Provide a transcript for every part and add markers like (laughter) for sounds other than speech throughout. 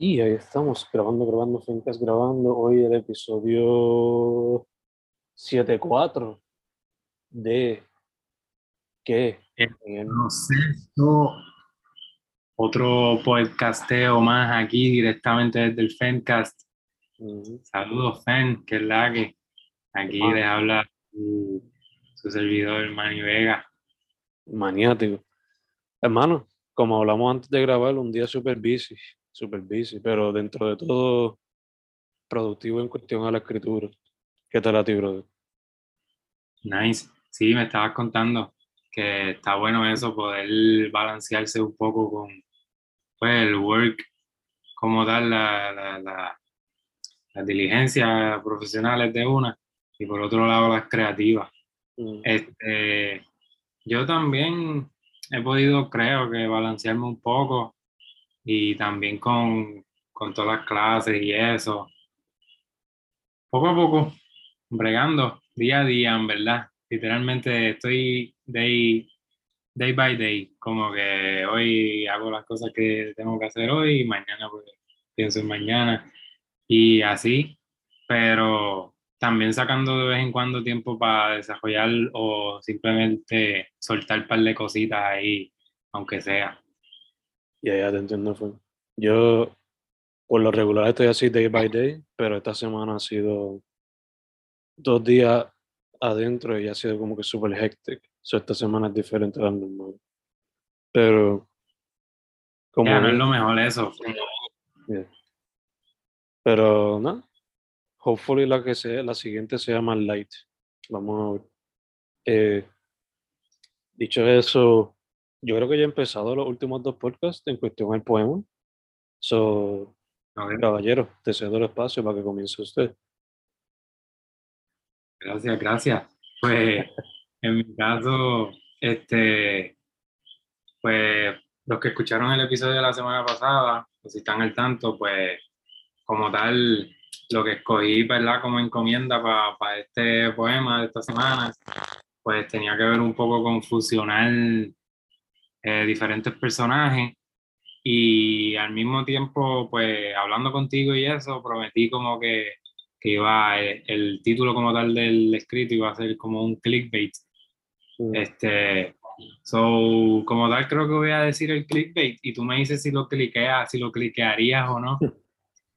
Y ahí estamos, grabando, grabando, Fencas grabando. Hoy el episodio 74 de ¿Qué? No sé, otro podcasteo más aquí directamente desde el Fencast. Saludos, Fen, que es la que aquí les habla su, servidor, Manny Vega. Maniático. Hermano, como hablamos antes de grabar, un día súper busy súper busy, pero dentro de todo productivo en cuestión a la escritura. ¿Qué tal a ti, brother? Nice. Sí, me estabas contando que está bueno eso, poder balancearse un poco con pues, el work, como dar la, la, la, las diligencias profesionales de una y por otro lado las creativas. Mm. Este, yo también he podido, creo que, balancearme un poco y también con, con todas las clases y eso. Poco a poco, bregando día a día, en verdad. Literalmente estoy day, day by day, como que hoy hago las cosas que tengo que hacer hoy y mañana pues, pienso en mañana y así, pero también sacando de vez en cuando tiempo para desarrollar o simplemente soltar un par de cositas ahí, aunque sea. Ya, ya te entiendo. Fue. Yo, por lo regular, estoy así day by day, pero esta semana ha sido dos días adentro y ha sido como que súper hectic. So, esta semana es diferente a la normal. Pero. Como no es lo mejor eso. Pero, no. Hopefully la que sea, la siguiente sea más light. Vamos a ver. Eh, dicho eso, yo creo que ya he empezado los últimos dos podcasts en cuestión del poema. So, caballero, te cedo el espacio para que comience usted. Gracias, gracias. Pues (laughs) en mi caso, este, pues los que escucharon el episodio de la semana pasada, pues si están al tanto, pues como tal, lo que escogí, ¿verdad? Como encomienda para este poema de esta semana, pues tenía que ver un poco con fusionar eh, diferentes personajes y al mismo tiempo, pues hablando contigo y eso, prometí como que, que iba, el, eh, el, título como tal del escrito iba a ser como un clickbait. Este, so, como tal creo que voy a decir el clickbait y tú me dices si lo cliqueas, si lo cliquearías o no.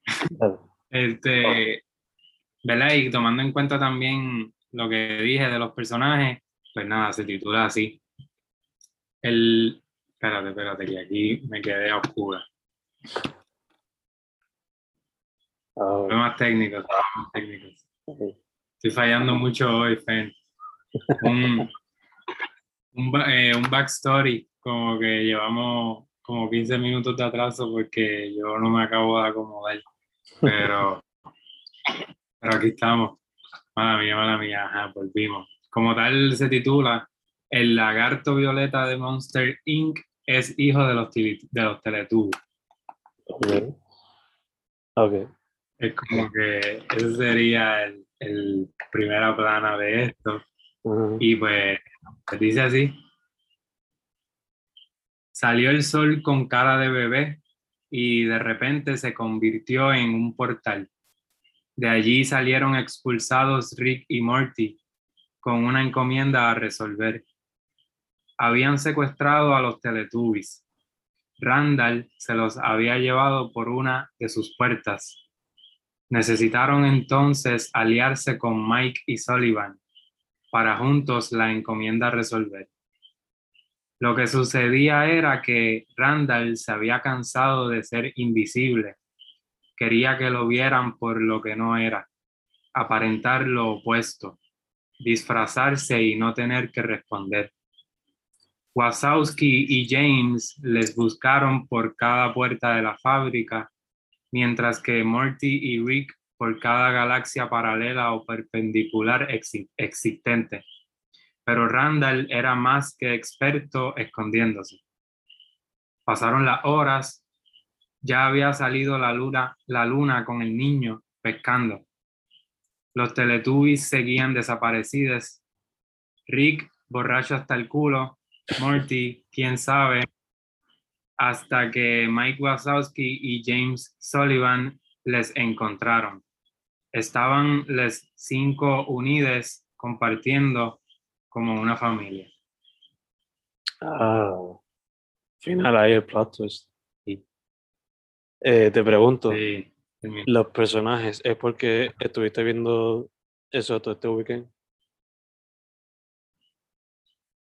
(laughs) este, ¿verdad? Y tomando en cuenta también lo que dije de los personajes, pues nada, se titula así. El, espérate, espérate, que aquí me quedé a oscura. Oh. Problemas técnicos, problemas técnicos. Estoy fallando mucho hoy, Fen. Un, un, eh, un, backstory, como que llevamos como 15 minutos de atraso porque yo no me acabo de acomodar. Pero, pero aquí estamos. Mala mía, mala mía, ajá, volvimos. Como tal se titula el lagarto violeta de Monster Inc. es hijo de los, de los Teletubbies. Okay. Es como que ese sería el, el primera plana de esto. Y pues, pues, dice así. Salió el sol con cara de bebé y de repente se convirtió en un portal. De allí salieron expulsados Rick y Morty con una encomienda a resolver habían secuestrado a los Teletubbies. Randall se los había llevado por una de sus puertas. Necesitaron entonces aliarse con Mike y Sullivan para juntos la encomienda resolver. Lo que sucedía era que Randall se había cansado de ser invisible. Quería que lo vieran por lo que no era, aparentar lo opuesto, disfrazarse y no tener que responder. Wazowski y James les buscaron por cada puerta de la fábrica, mientras que Morty y Rick por cada galaxia paralela o perpendicular existente. Pero Randall era más que experto escondiéndose. Pasaron las horas, ya había salido la luna, la luna con el niño pescando. Los Teletubbies seguían desaparecidos. Rick, borracho hasta el culo, Morty, quién sabe, hasta que Mike Wazowski y James Sullivan les encontraron. Estaban las cinco unidas compartiendo como una familia. Ah, final ahí el plot twist. Eh, te pregunto, Sí, los personajes, ¿es porque estuviste viendo eso todo este weekend?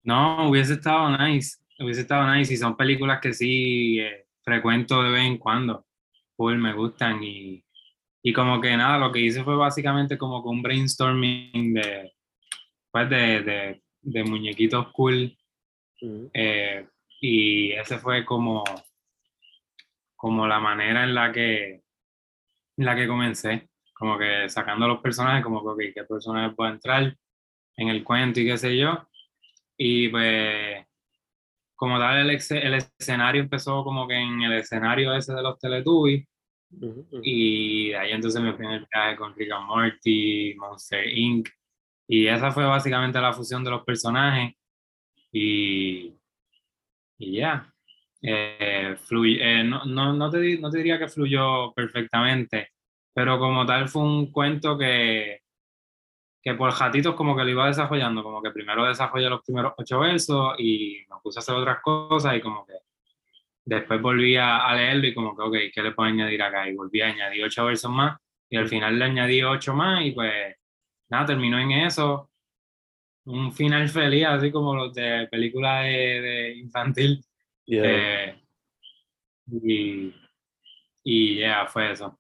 No, hubiese estado nice, hubiese estado nice y son películas que sí eh, frecuento de vez en cuando, full me gustan y, y como que nada, lo que hice fue básicamente como que un brainstorming de, pues de, de, de muñequitos cool Ujú. eh, y ese fue como, como la manera en la que, en la que comencé, como que sacando los personajes, como que, ok, qué personaje puede entrar en el cuento y qué sé yo. Y pues, como tal, el, el escenario empezó como que en el escenario ese de los Teletubbies. Ujú, ujú. Y de ahí entonces me fui en el viaje con Rick and Morty, Monster Inc. Y esa fue básicamente la fusión de los personajes. Y, y ya. Eh, fluy- eh, no, no, no, te, no te diría que fluyó perfectamente, pero como tal fue un cuento que, que por jatitos como que lo iba desarrollando, como que primero desarrollé los primeros ocho versos y me puse a hacer otras cosas y como que después volví a, leerlo y como que, ok, ¿qué le puedo añadir acá? Y volví a añadir ocho versos más y al final le añadí ocho más y pues nada, terminó en eso. Un final feliz, así como los de películas de, de infantil. Yeah. Eh, y y ya fue eso.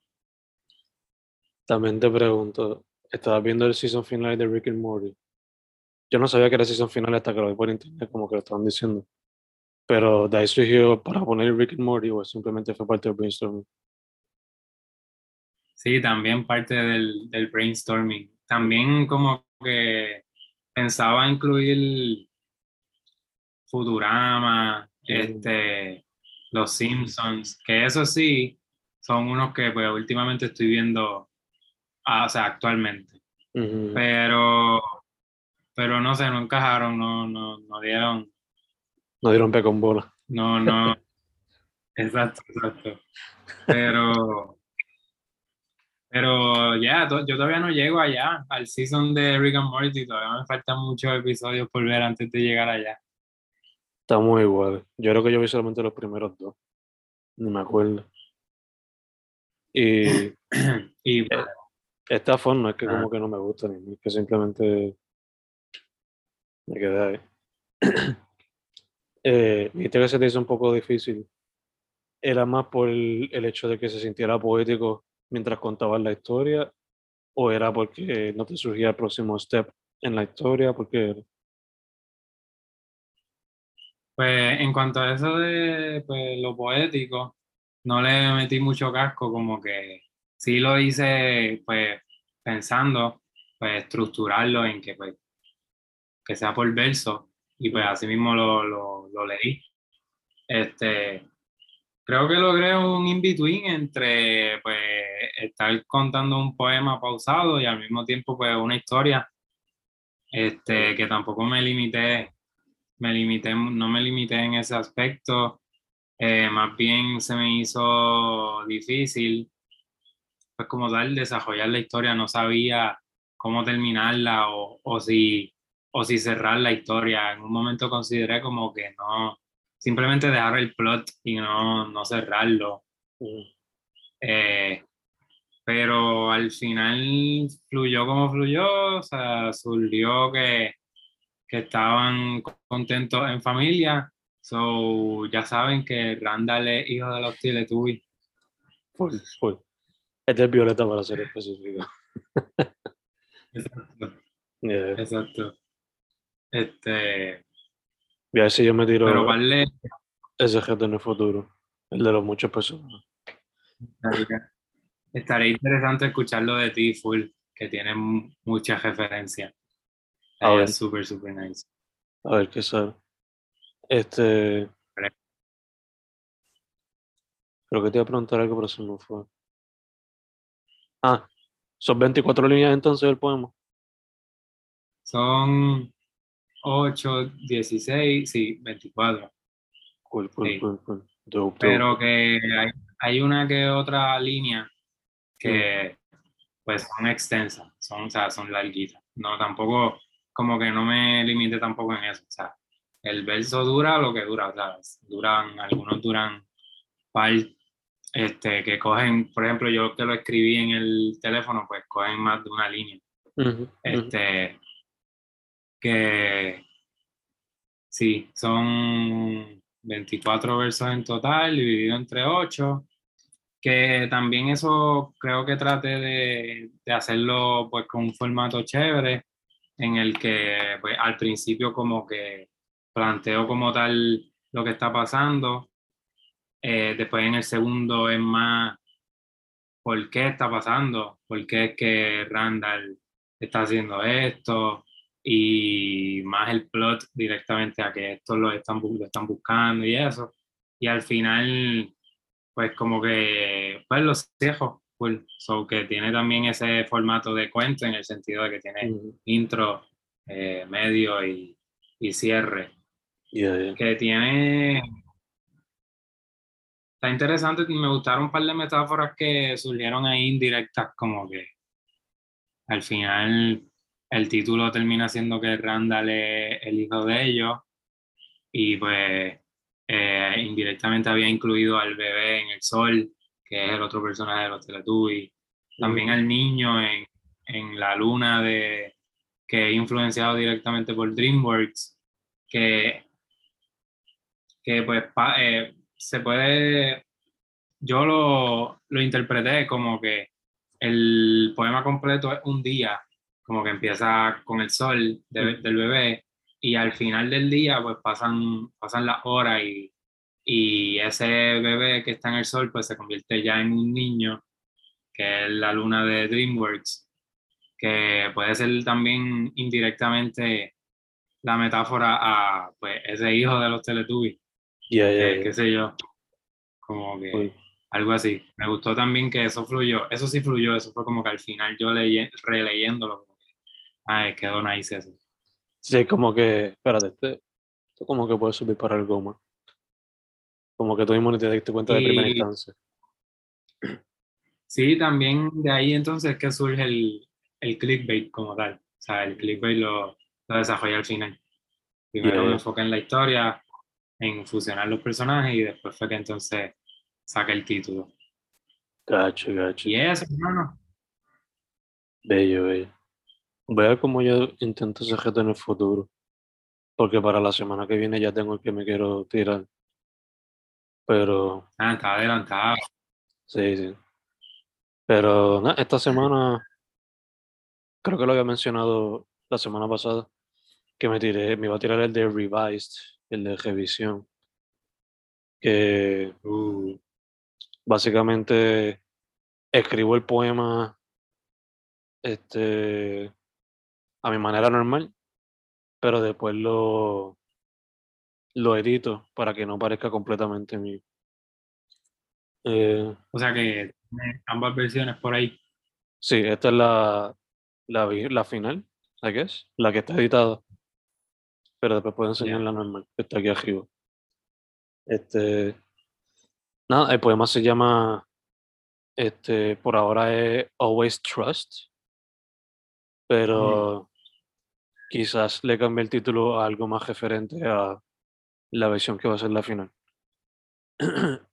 También te pregunto, estabas viendo el season final de Rick and Morty. Yo no sabía que era season final hasta que lo vi por internet, como que lo estaban diciendo. Pero de ahí surgió para poner Rick and Morty o simplemente fue parte del brainstorming. Sí, también parte del, del brainstorming. También como que pensaba incluir Futurama, este, Los Simpsons, que eso sí, son unos que pues últimamente estoy viendo, o sea, actualmente. Pero, pero no sé, no encajaron, no, no, no dieron, No dieron pe con bola. no, no. (laughs) Exacto, exacto. Pero, pero ya, to- yo todavía no llego allá, al season de Rick and Morty, todavía me faltan muchos episodios por ver antes de llegar allá. Está muy igual. Yo creo que yo vi solamente los primeros dos. Ni me acuerdo. Y (clears throat) Y Eh, esta forma es que Ah. como que no me gusta, ni es que simplemente me quedé ahí. (clears throat) eh, dijiste que se te hizo un poco difícil. ¿Era más por el, el hecho de que se sintiera poético mientras contabas la historia? ¿O era porque no te surgía el próximo step en la historia? Porque pues en cuanto a eso de pues, lo poético, no le metí mucho casco, como que sí lo hice pues pensando, pues estructurarlo en que pues que sea por verso y pues así mismo lo, lo, lo leí. Este, creo que logré un in-between entre pues estar contando un poema pausado y al mismo tiempo pues una historia este, que tampoco me limité, me limité, no me limité en ese aspecto, eh, más bien se me hizo difícil, pues como tal, desarrollar la historia, no sabía cómo terminarla o, o si, o si cerrar la historia. En un momento consideré como que no, simplemente dejar el plot y no, no cerrarlo. mm, Eh, pero al final fluyó como fluyó, o sea, surgió que, que estaban contentos en familia. So, ya saben que Randall es hijo de los Teletubbies. full, full. Este es Violeta para ser específico. Exacto. Yeah. Exacto. Este, Voy a ver si yo me tiro pero ¿cuál le ese reto en el futuro. El de los muchos personas. estaría, estaría interesante escucharlo de ti, full, que tiene mu- muchas referencias. A ver. Es súper, súper nice. A ver qué sale. Este. Vale. Creo que te iba a preguntar algo, pero se me fue. Ah, son 24 líneas entonces del poema. Son 8, 16, sí, 24. Cool, cool, Sí. cool, cool. pero que hay, una que otra línea que pues son extensas, son, o sea, son larguitas. No, tampoco, como que no me limite tampoco en eso. O sea, el verso dura lo que dura, o sea, duran, algunos duran par, este, que cogen, por ejemplo, yo que lo escribí en el teléfono, pues cogen más de una línea. este, que sí, son 24 versos en total, dividido entre 8, que también eso creo que trate de, de hacerlo pues con un formato chévere, en el que pues al principio como que planteo como tal lo que está pasando, eh, después en el segundo es más por qué está pasando, por qué es que Randall está haciendo esto, y más el plot directamente a que esto lo están, lo están buscando y eso. Y al final, pues como que, pues los dejo, pues, so que tiene también ese formato de cuento en el sentido de que tiene intro, eh, medio y, y cierre. Que tiene... Está interesante, me gustaron un par de metáforas que surgieron ahí indirectas, como que al final el título termina siendo que Randall es el hijo de ellos y pues eh, indirectamente había incluido al bebé en el sol, que es el otro personaje de los Teletubbies, también al niño en, en, la luna de que es influenciado directamente por DreamWorks, que, que pues eh, se puede, yo lo, lo interpreté como que el poema completo es un día como que empieza con el sol del bebé y al final del día pues pasan, pasan las horas y, y, ese bebé que está en el sol pues se convierte ya en un niño, que es la luna de DreamWorks, que puede ser también indirectamente la metáfora a pues ese hijo de los Teletubbies, yeah, qué sé yo, como que algo así. Me gustó también que eso fluyó, eso sí fluyó, eso fue como que al final yo leí, releyéndolo Ay, quedó nice eso. Sí, como que, espérate, este, esto como que puede subir para el goma. Como que tú mismo te diste cuenta de primera instancia. Sí, también de ahí entonces que surge el, el clickbait como tal. O sea, el clickbait lo, lo desarrolla al final. Primero me enfoca en la historia, en fusionar los personajes y después fue que entonces saca el título. Gacho, gacho. Y eso, hermano. Bello, bello. Voy a ver cómo yo intento ese reto en el futuro. Porque para la semana que viene ya tengo el que me quiero tirar. Pero. Ah, está adelantado. Sí, sí. Pero no, esta semana. Creo que lo había mencionado la semana pasada. Que me tiré, me iba a tirar el de Revised, el de revisión. Que. Uh, básicamente. Escribo el poema. Este a mi manera normal, pero después lo, lo edito para que no parezca completamente mío. Eh, o sea que ambas versiones por ahí. Sí, esta es la, la, la final, I guess, la que está editada. Pero después puedo enseñar la normal, que está aquí arriba. Este. Nada, el poema se llama. Este, por ahora es Always Trust. Pero quizás le cambie el título a algo más referente a la versión que va a ser la final. (clears throat)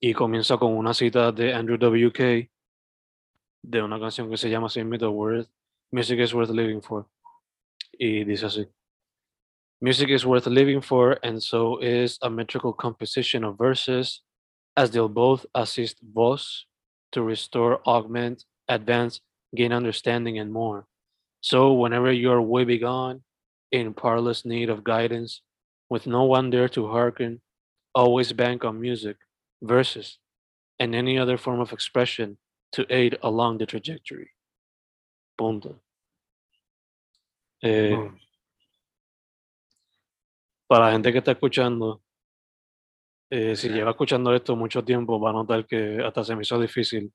y comienza con una cita de Andrew W.K. de una canción que se llama Same Me the Worth, Music is Worth Living For. Y dice así. Music is worth living for, and so is a metrical composition of verses, as they'll both assist voice to restore, augment, advance, gain understanding, and more. So, whenever you are way begone, in parlous need of guidance, with no one there to hearken, always bank on music, verses, and any other form of expression to aid along the trajectory. Punto. Eh, para la gente que está escuchando, eh, si lleva escuchando esto mucho tiempo, va a notar que hasta se me hizo difícil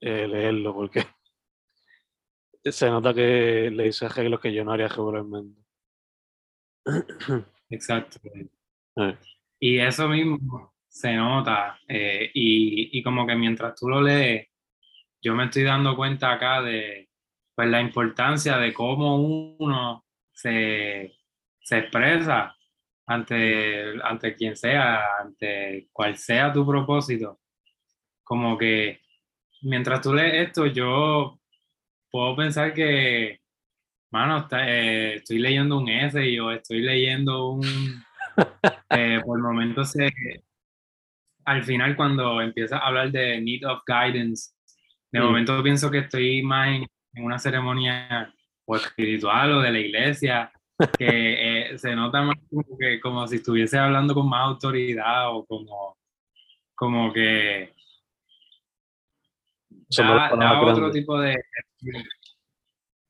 eh, leerlo porque (laughs) se nota que le hice arreglos que yo no haría regularmente. (clears throat) Exacto. Eh. Y eso mismo, se nota y, y, como que mientras tú lo lees, yo me estoy dando cuenta acá de pues, la importancia de cómo uno se, se expresa ante, ante quien sea, ante cual sea tu propósito. Como que mientras tú lees esto, yo puedo pensar que, mano, eh, estoy leyendo un essay o estoy leyendo un... (laughs) Eh, por momentos, se, al final cuando empieza a hablar de need of guidance, de mm. momento pienso que estoy más en, una ceremonia o espiritual o de la iglesia, que eh, se nota más como, que, como si estuviese hablando con más autoridad o como, como que da, otro tipo de...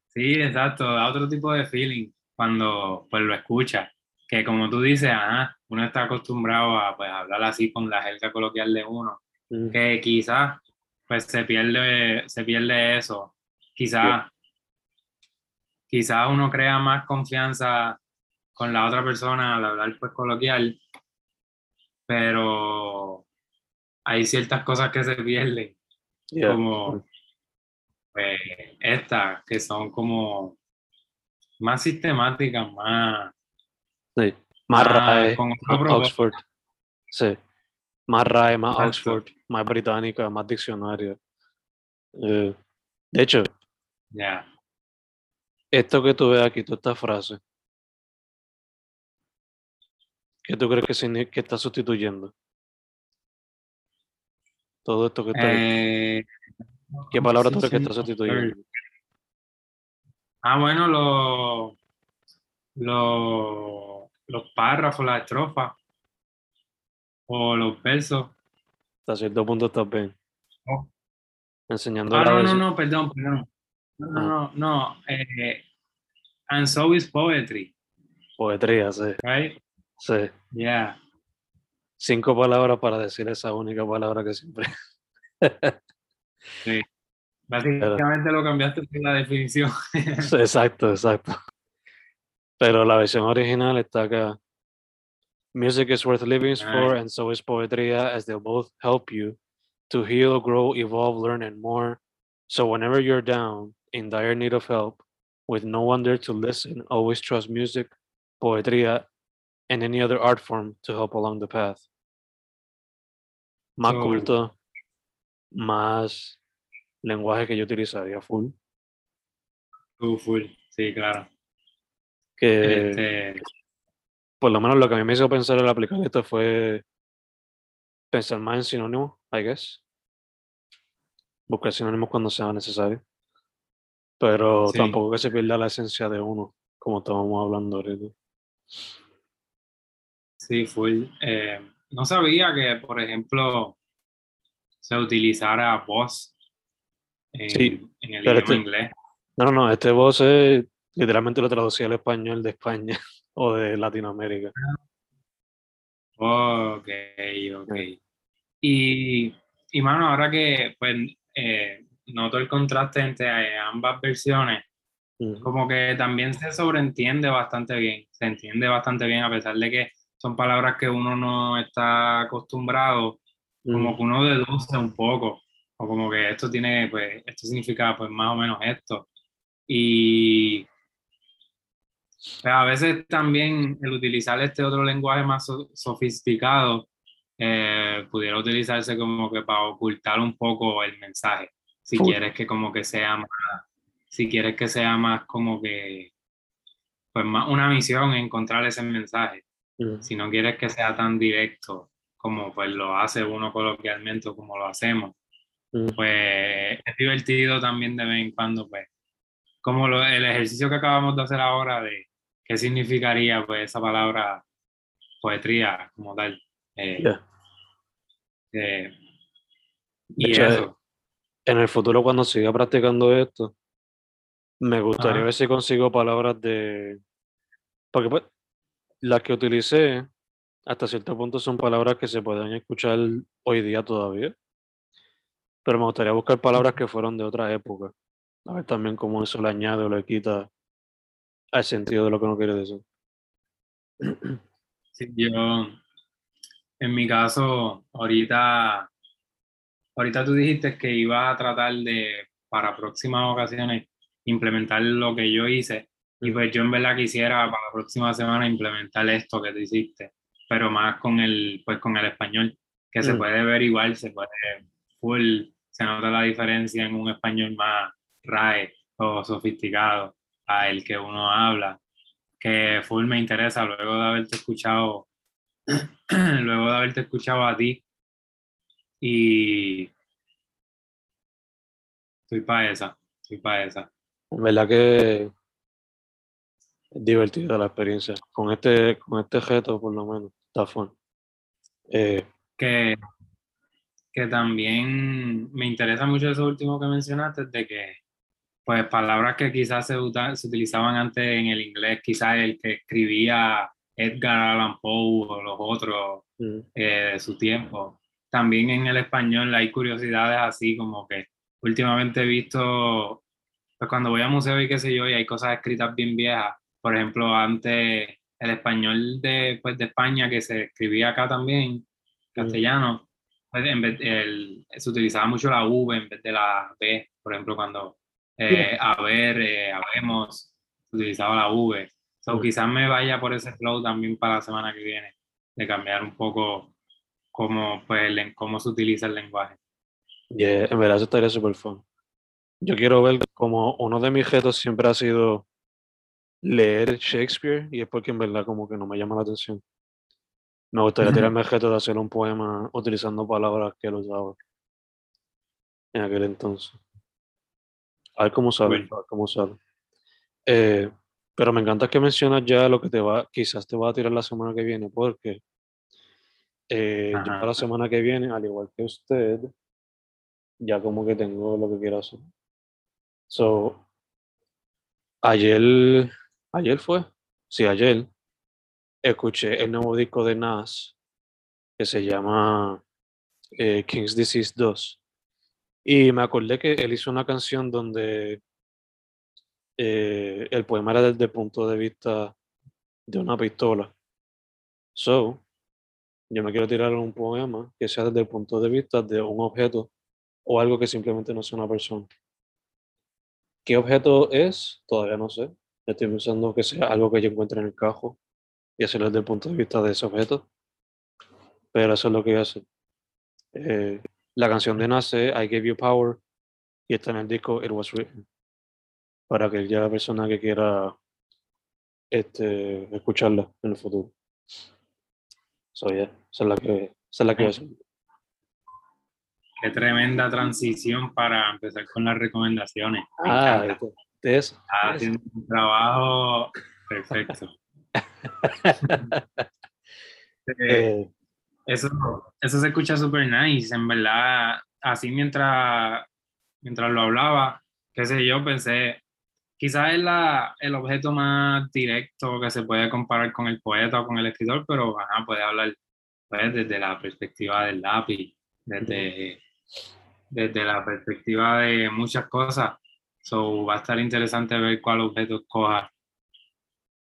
Sí, exacto, da otro tipo de feeling cuando pues lo escucha. Que como tú dices, uno está acostumbrado a pues, hablar así con la jerga coloquial de uno, mm. que quizás pues se pierde, se pierde eso. Quizás quizás uno crea más confianza con la otra persona al hablar pues coloquial, pero hay ciertas cosas que se pierden como pues, estas, que son como más sistemáticas, más... Sí, más, RAE, Oxford. Sí, más RAE, más Oxford, más británica, más diccionario. Eh, de hecho, esto que tú ves aquí, toda esta frase, ¿qué tú crees que, que está sustituyendo? Todo esto que está eh, ¿Qué palabra tú crees que está sustituyendo? Ah, bueno, los lo, los párrafos, las estrofas o los versos. Hasta cierto punto estás bien. Oh. Enseñando ah, no, no, no, perdón, perdón. No, no, no, no. Eh, and so is poetry. Poetría, sí. Right? Sí. Yeah cinco palabras para decir esa única palabra que siempre. sí. (laughs) Básicamente lo cambiaste en la definición. exacto, exacto. Pero la versión original está acá. Music is worth living for, and so is poetria, as they'll both help you to heal, grow, evolve, learn, and more. So whenever you're down, in dire need of help, with no one there to listen, always trust music, poetria, and any other art form to help along the path. Más culto, más lenguaje que yo utilizaría full. Uh, full, sí, claro. Que este por lo menos lo que a mí me hizo pensar al aplicar esto fue pensar más en sinónimos, I guess. Buscar sinónimos cuando sea necesario. Pero tampoco que se pierda la esencia de uno, como estábamos hablando ahorita. Sí, full. Eh, no sabía que, por ejemplo, se utilizara voz en, en el idioma este inglés. No, no, este voz es, literalmente lo traducí al español de España (laughs) o de Latinoamérica. Ok, ok. Y, y mano, ahora que pues eh, noto el contraste entre ambas versiones, como que también se sobreentiende bastante bien, se entiende bastante bien a pesar de que son palabras que uno no está acostumbrado, como que uno deduce un poco, o como que esto tiene, pues, esto significa pues más o menos esto. Y pues, a veces también el utilizar este otro lenguaje más sofisticado eh, pudiera utilizarse como que para ocultar un poco el mensaje, si quieres que como que sea más, si quieres que sea más como que, pues más una misión encontrar ese mensaje. Si no quieres que sea tan directo como pues lo hace uno coloquialmente o como lo hacemos, pues es divertido también de vez en cuando, pues, como lo, el ejercicio que acabamos de hacer ahora de qué significaría pues esa palabra poetría como tal. Eh, eh, y eso. En el futuro cuando siga practicando esto, me gustaría ver si consigo palabras de... Porque pues, las que utilicé hasta cierto punto son palabras que se pueden escuchar hoy día todavía. Pero me gustaría buscar palabras que fueron de otra época. A ver también cómo eso le añade o le quita al sentido de lo que uno quiere decir. Sí, yo, en mi caso, ahorita, ahorita tú dijiste que iba a tratar de, para próximas ocasiones, implementar lo que yo hice. Y pues yo en verdad quisiera para la próxima semana implementar esto que tú hiciste, pero más con el, pues con el español, que se mm. puede ver igual, se puede full, se nota la diferencia en un español más RAE o sofisticado a el que uno habla, que full me interesa luego de haberte escuchado, (clears throat) luego de haberte escuchado a ti y estoy para esa, estoy para esa. En verdad que es divertida la experiencia. Con este, con este reto, por lo menos, está fun. Eh, que, que también me interesa mucho eso último que mencionaste, de que pues palabras que quizás se, se utilizaban antes en el inglés, quizás el que escribía Edgar Allan Poe o los otros mm. eh, de su tiempo. También en el español hay curiosidades así como que últimamente he visto pues cuando voy a museo y qué sé yo, y hay cosas escritas bien viejas, por ejemplo, antes el español de, pues, de España que se escribía acá también, castellano, pues, en vez, el, se utilizaba mucho la V en vez de la B, por ejemplo, cuando eh, a ver, eh, habemos, se utilizaba la V. So, quizás me vaya por ese flow también para la semana que viene, de cambiar un poco cómo, pues, cómo se utiliza el lenguaje. Yeah, en verdad eso estaría súper fun yo quiero ver como uno de mis retos siempre ha sido leer Shakespeare y es porque en verdad como que no me llama la atención. Me gustaría tirarme el reto de hacer un poema utilizando palabras que él usaba en aquel entonces. A ver cómo sale, a ver cómo sale. Eh, pero me encanta que mencionas ya lo que te va, quizás te va a tirar la semana que viene, porque eh, yo la semana que viene, al igual que usted, ya como que tengo lo que quiero hacer. So, ayer, ayer fue, sí, ayer, escuché el nuevo disco de Nas que se llama eh, King's Disease 2. Y me acordé que él hizo una canción donde eh, el poema era desde el punto de vista de una pistola. So, yo me quiero tirar un poema que sea desde el punto de vista de un objeto o algo que simplemente no sea una persona. ¿Qué objeto es? Todavía no sé. Estoy pensando que sea algo que yo encuentre en el cajo y hacerlo desde el punto de vista de ese objeto. Pero eso es lo que voy a hacer. Eh, la canción de Nace, I Gave You Power, y está en el disco It Was Written. Para que aquella persona que quiera este, escucharla en el futuro. So, yeah, esa es la que, esa es la que voy a hacer. Qué tremenda transición para empezar con las recomendaciones. ah, eso. haciendo un trabajo perfecto. (laughs) Eh, eh. eso, eso se escucha súper nice, en verdad. Así mientras, mientras lo hablaba, qué sé yo, pensé, quizás es la, el objeto más directo que se puede comparar con el poeta o con el escritor, pero ajá, puede hablar pues, desde la perspectiva del lápiz, desde desde la perspectiva de muchas cosas. So, va a estar interesante ver cuál objeto escoja.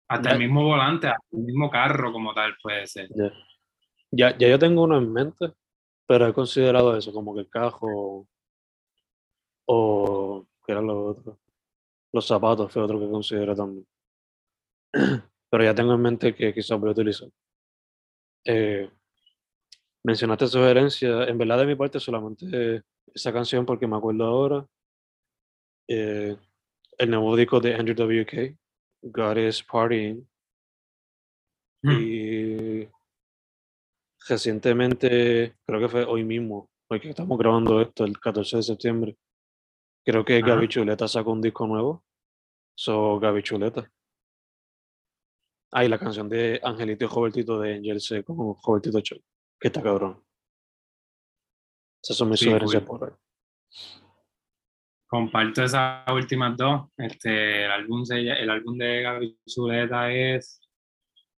Hasta el mismo volante, hasta el mismo carro como tal puede ser. Ya, ya yo tengo uno en mente, pero he considerado eso, como que el cajo o que era lo otro. Los zapatos fue otro que considero también. (clears throat) Pero ya tengo en mente que quizás voy a utilizar. Eh, mencionaste sugerencia, en verdad de mi parte solamente esa canción porque me acuerdo ahora. Eh, el nuevo disco de Andrew WK, God is Partying. Mm. Y recientemente, creo que fue hoy mismo, hoy que estamos grabando esto, el 14 de septiembre, creo que Gaby Chuleta sacó un disco nuevo. So, Gaby Chuleta. Ah, y la canción de Angelito y Robertito de Angel C con Robertito Show que está cabrón. Esas son mis sugerencias por hoy. Comparto esas últimas dos. Este, el, álbum el álbum de Gaby Zuleta es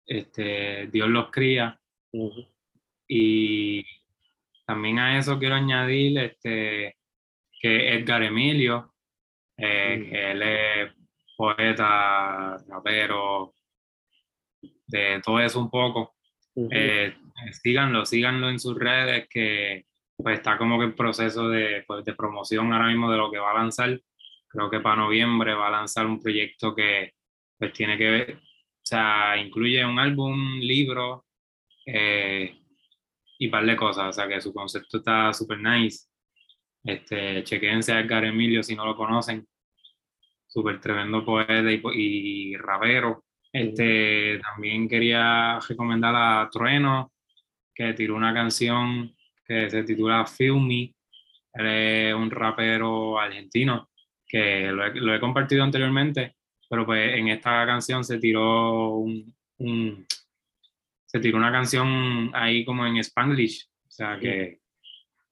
este, Dios los cría. Y también a eso quiero añadir este, que Edgar Emilio, eh, mm. que él es poeta, rapero, de todo eso un poco eh, síganlo, síganlo en sus redes, que pues está como que en proceso de, pues, de promoción ahora mismo de lo que va a lanzar. Creo que para noviembre va a lanzar un proyecto que pues tiene que ver, o sea, incluye un álbum, libro eh, y par de cosas, o sea que su concepto está súper nice. Este, chequense a Edgar Emilio si no lo conocen, súper tremendo poeta y, y rapero. Este, también quería recomendar a Trueno, que tiró una canción que se titula Feel Me. Él es un rapero argentino que lo he, lo he compartido anteriormente, pero pues en esta canción se tiró un, un, se tiró una canción ahí como en Spanglish, o sea que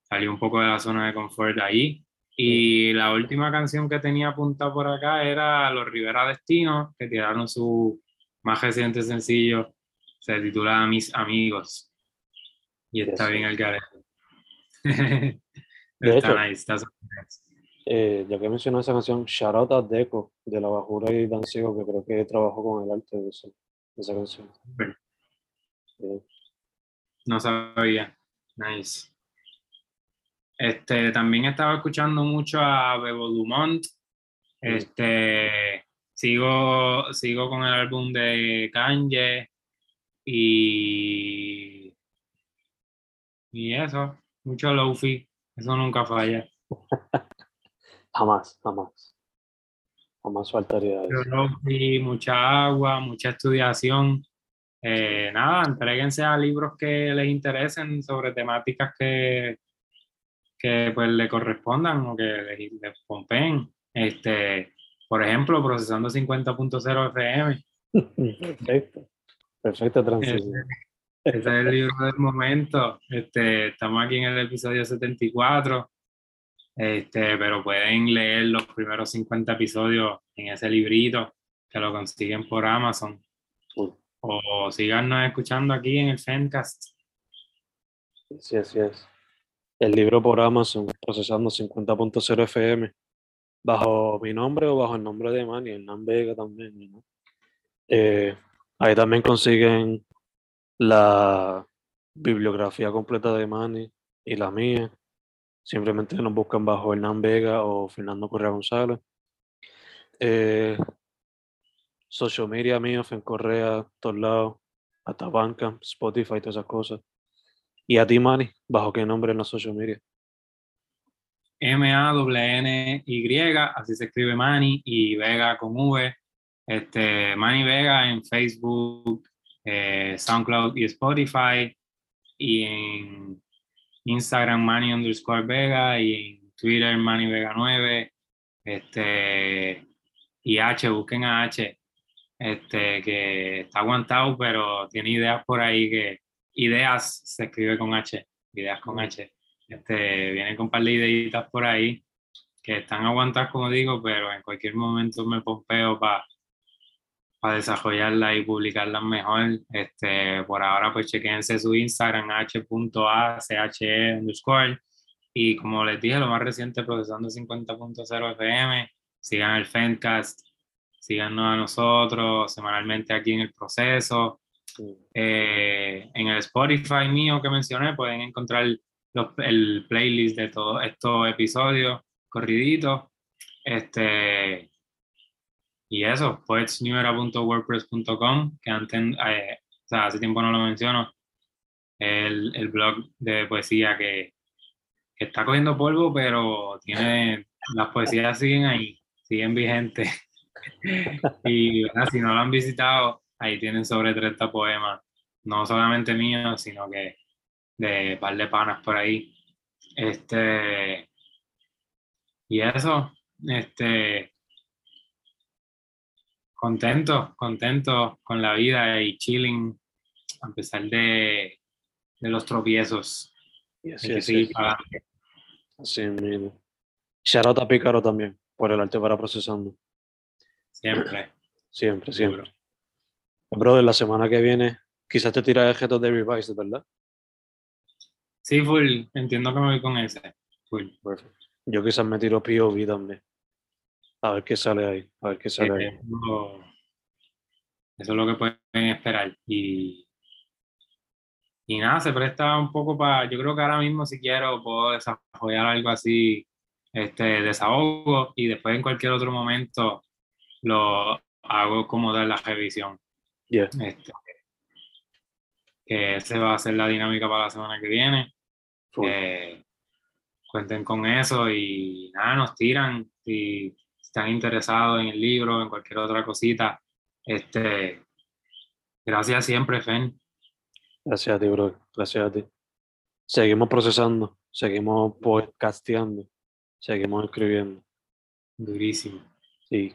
salió un poco de la zona de confort ahí. Y la última canción que tenía apuntada por acá era Los Rivera Destino, que tiraron su más reciente sencillo se titula Mis Amigos. Y está bien el que (laughs) está nice, está eh, ya que mencionó esa canción, Shout Out a Deco de La Bajura y Danciego, que creo que trabajó con el arte de, esa canción. No sabía. Nice. Este, también estaba escuchando mucho a Bebo Dumont. Este, sigo, sigo con el álbum de Kanye y, y eso, mucho lofi, eso nunca falla. (laughs) jamás, jamás. Jamás faltaría eso. mucha agua, mucha estudiación. Eh, nada, entreguense a libros que les interesen sobre temáticas que, que pues le correspondan o que les, les pompen. Este, por ejemplo, procesando 50.0 FM. Perfecto. Perfecta transición. Ese, es el libro del momento. Este, estamos aquí en el episodio 74. Este, pero pueden leer los primeros 50 episodios en ese librito que lo consiguen por Amazon. O síganos escuchando aquí en el Fencast. Sí, así es. El libro por Amazon, procesando 50.0 FM bajo mi nombre o bajo el nombre de Manny, Hernán Vega también. Eh, ahí también consiguen la bibliografía completa de Manny y la mía. Simplemente nos buscan bajo Hernán Vega o Fernando Correa González. Eh, social media mío, Fen Correa, todos lados, hasta banca, Spotify, todas esas cosas. Y a ti, Manny, ¿bajo qué nombre en la social media? M-A-N-Y, así se escribe Manny, y Vega con V. Este, Manny Vega en Facebook, eh, SoundCloud y Spotify, y en Instagram Manny underscore Vega, y en Twitter Manny Vega 9, este, y H, busquen a H, este, que está aguantado, pero tiene ideas por ahí que, ideas se escribe con H, ideas con H. Este, vienen con un par de ideitas por ahí que están aguantadas, como digo, pero en cualquier momento me pompeo para para desarrollarla y publicarlas mejor. Este, por ahora, pues chequense su Instagram, h.ache underscore. Y como les dije, lo más reciente, procesando 50.0 FM. Sigan el Fencast, síganos a nosotros semanalmente aquí en el proceso. Eh, en el Spotify mío que mencioné, pueden encontrar el playlist de todos estos episodios corriditos. Este, y eso, poetsnewera.wordpress.com, que antes, eh, o sea, hace tiempo no lo menciono, el, el blog de poesía que, que, está cogiendo polvo, pero tiene, las poesías siguen ahí, siguen vigentes. (laughs) y si no lo han visitado, ahí tienen sobre 30 poemas, no solamente míos, sino que de par de panas por ahí. Este, y eso, este, contento, contento con la vida y chilling a pesar de, de los tropiezos. Y así, así, así mismo. Shout a Pícaro también por el arte para procesando. Siempre. Siempre, siempre. Brother, la semana que viene quizás te tira objetos de Revise, ¿verdad? Sí, full. Entiendo que me voy con ese. Full. Yo quizás me tiro POV también. A ver qué sale ahí. A ver qué sale ahí. Eso, es lo que pueden esperar. Y, y nada, se presta un poco para, yo creo que ahora mismo si quiero puedo desarrollar algo así, este, desahogo y después en cualquier otro momento lo hago como dar la revisión. Yeah. Este, que ese va a ser la dinámica para la semana que viene. Eh, cuenten con eso y nada, nos tiran si están interesados en el libro, en cualquier otra cosita. Este, gracias siempre, Fen. Gracias a ti, bro. Gracias a ti. Seguimos procesando, seguimos podcasteando, seguimos escribiendo. Durísimo. Sí,